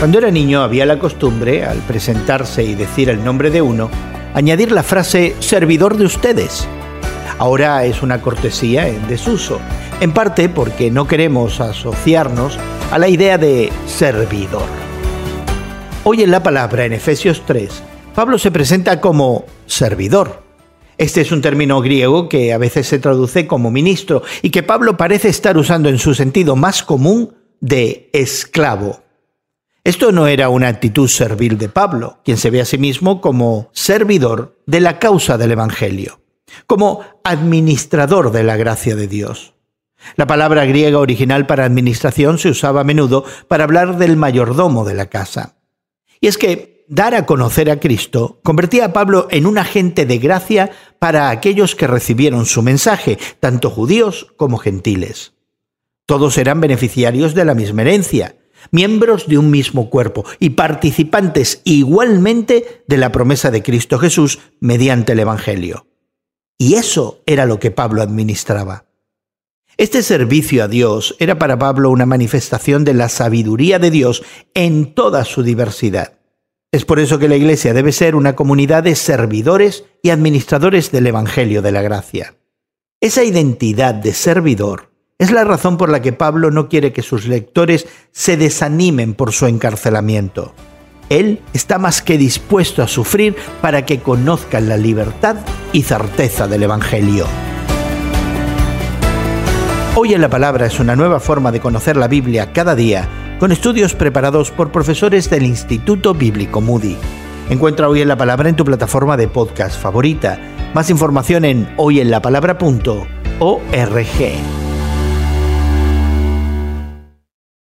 Cuando era niño había la costumbre, al presentarse y decir el nombre de uno, añadir la frase servidor de ustedes. Ahora es una cortesía en desuso, en parte porque no queremos asociarnos a la idea de servidor. Hoy en la palabra, en Efesios 3, Pablo se presenta como servidor. Este es un término griego que a veces se traduce como ministro y que Pablo parece estar usando en su sentido más común de esclavo. Esto no era una actitud servil de Pablo, quien se ve a sí mismo como servidor de la causa del Evangelio, como administrador de la gracia de Dios. La palabra griega original para administración se usaba a menudo para hablar del mayordomo de la casa. Y es que dar a conocer a Cristo convertía a Pablo en un agente de gracia para aquellos que recibieron su mensaje, tanto judíos como gentiles. Todos eran beneficiarios de la misma herencia, miembros de un mismo cuerpo y participantes igualmente de la promesa de Cristo Jesús mediante el Evangelio. Y eso era lo que Pablo administraba. Este servicio a Dios era para Pablo una manifestación de la sabiduría de Dios en toda su diversidad. Es por eso que la Iglesia debe ser una comunidad de servidores y administradores del Evangelio de la Gracia. Esa identidad de servidor es la razón por la que Pablo no quiere que sus lectores se desanimen por su encarcelamiento. Él está más que dispuesto a sufrir para que conozcan la libertad y certeza del Evangelio. Hoy en la Palabra es una nueva forma de conocer la Biblia cada día, con estudios preparados por profesores del Instituto Bíblico Moody. Encuentra Hoy en la Palabra en tu plataforma de podcast favorita. Más información en hoyenlapalabra.org.